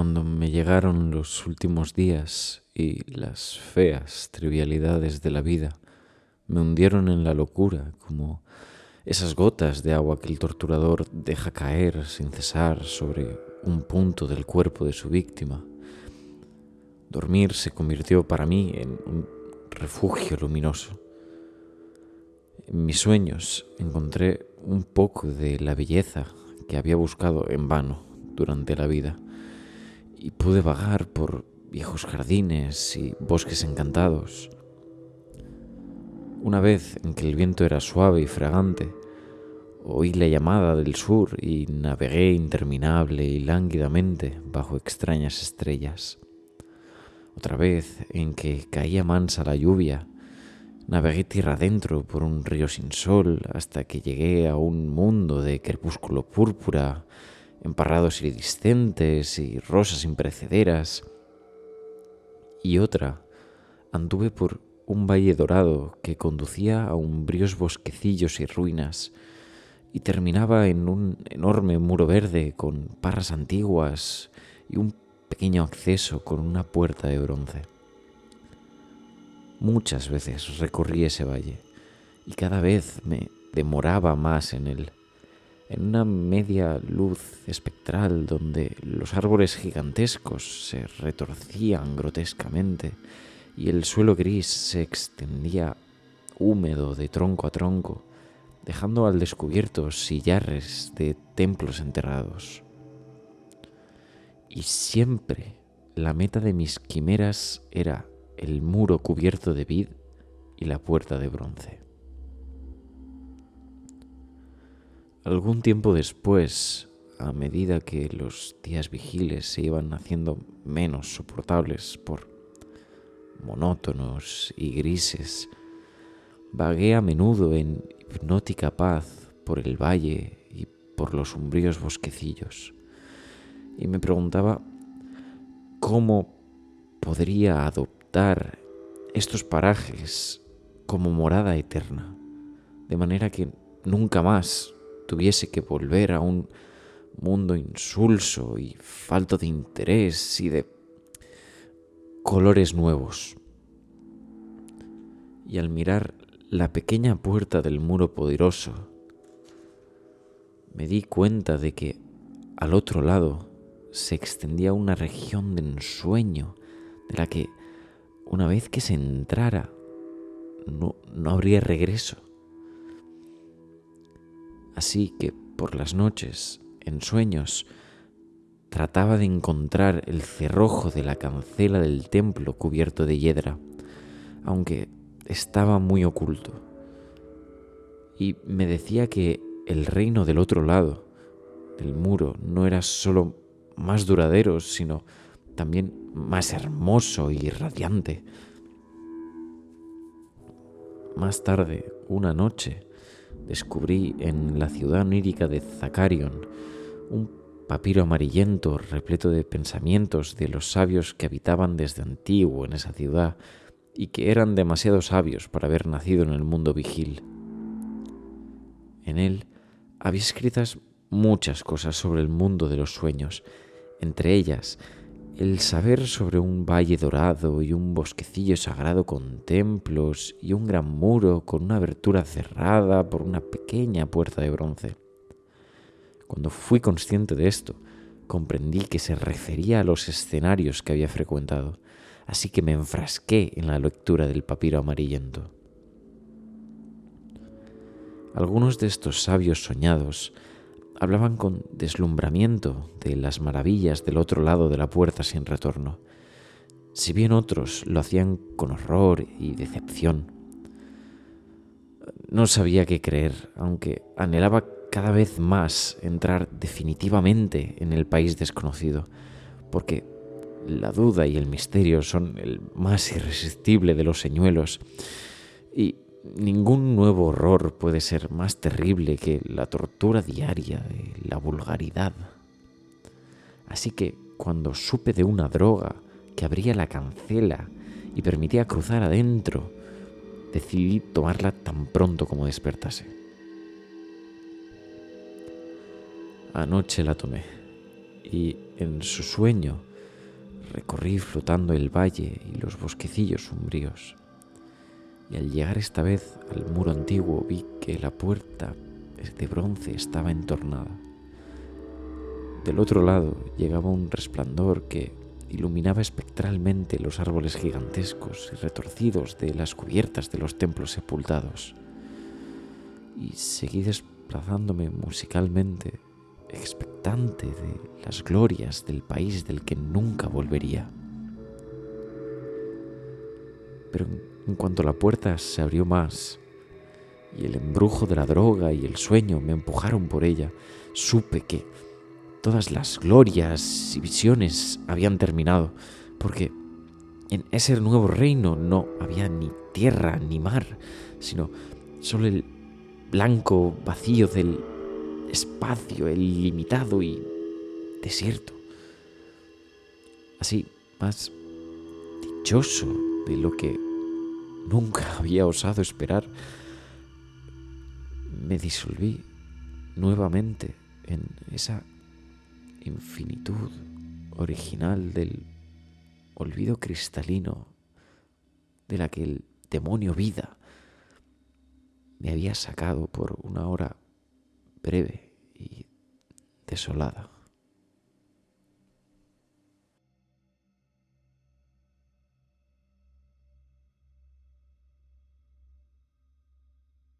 cuando me llegaron los últimos días y las feas trivialidades de la vida me hundieron en la locura como esas gotas de agua que el torturador deja caer sin cesar sobre un punto del cuerpo de su víctima. Dormir se convirtió para mí en un refugio luminoso. En mis sueños encontré un poco de la belleza que había buscado en vano durante la vida y pude vagar por viejos jardines y bosques encantados. Una vez en que el viento era suave y fragante, oí la llamada del sur y navegué interminable y lánguidamente bajo extrañas estrellas. Otra vez en que caía mansa la lluvia, navegué tierra adentro por un río sin sol hasta que llegué a un mundo de crepúsculo púrpura emparrados iridiscentes y rosas imperecederas. Y otra, anduve por un valle dorado que conducía a umbríos bosquecillos y ruinas, y terminaba en un enorme muro verde con parras antiguas y un pequeño acceso con una puerta de bronce. Muchas veces recorrí ese valle y cada vez me demoraba más en él en una media luz espectral donde los árboles gigantescos se retorcían grotescamente y el suelo gris se extendía húmedo de tronco a tronco, dejando al descubierto sillares de templos enterrados. Y siempre la meta de mis quimeras era el muro cubierto de vid y la puerta de bronce. Algún tiempo después, a medida que los días vigiles se iban haciendo menos soportables por monótonos y grises, vagué a menudo en hipnótica paz por el valle y por los umbríos bosquecillos, y me preguntaba cómo podría adoptar estos parajes como morada eterna, de manera que nunca más tuviese que volver a un mundo insulso y falto de interés y de colores nuevos. Y al mirar la pequeña puerta del muro poderoso, me di cuenta de que al otro lado se extendía una región de ensueño de la que una vez que se entrara no, no habría regreso. Así que por las noches, en sueños, trataba de encontrar el cerrojo de la cancela del templo cubierto de hiedra, aunque estaba muy oculto. Y me decía que el reino del otro lado del muro no era solo más duradero, sino también más hermoso y radiante. Más tarde, una noche, descubrí en la ciudad onírica de Zacarion un papiro amarillento repleto de pensamientos de los sabios que habitaban desde antiguo en esa ciudad y que eran demasiado sabios para haber nacido en el mundo vigil. En él había escritas muchas cosas sobre el mundo de los sueños, entre ellas el saber sobre un valle dorado y un bosquecillo sagrado con templos y un gran muro con una abertura cerrada por una pequeña puerta de bronce. Cuando fui consciente de esto, comprendí que se refería a los escenarios que había frecuentado, así que me enfrasqué en la lectura del papiro amarillento. Algunos de estos sabios soñados hablaban con deslumbramiento de las maravillas del otro lado de la puerta sin retorno, si bien otros lo hacían con horror y decepción. No sabía qué creer, aunque anhelaba cada vez más entrar definitivamente en el país desconocido, porque la duda y el misterio son el más irresistible de los señuelos, y Ningún nuevo horror puede ser más terrible que la tortura diaria de la vulgaridad. Así que cuando supe de una droga que abría la cancela y permitía cruzar adentro, decidí tomarla tan pronto como despertase. Anoche la tomé y en su sueño recorrí flotando el valle y los bosquecillos umbríos. Y al llegar esta vez al muro antiguo vi que la puerta de bronce estaba entornada. Del otro lado llegaba un resplandor que iluminaba espectralmente los árboles gigantescos y retorcidos de las cubiertas de los templos sepultados. Y seguí desplazándome musicalmente, expectante de las glorias del país del que nunca volvería. Pero cuanto la puerta se abrió más y el embrujo de la droga y el sueño me empujaron por ella, supe que todas las glorias y visiones habían terminado, porque en ese nuevo reino no había ni tierra ni mar, sino solo el blanco vacío del espacio, el ilimitado y desierto. Así, más dichoso de lo que nunca había osado esperar, me disolví nuevamente en esa infinitud original del olvido cristalino de la que el demonio vida me había sacado por una hora breve y desolada.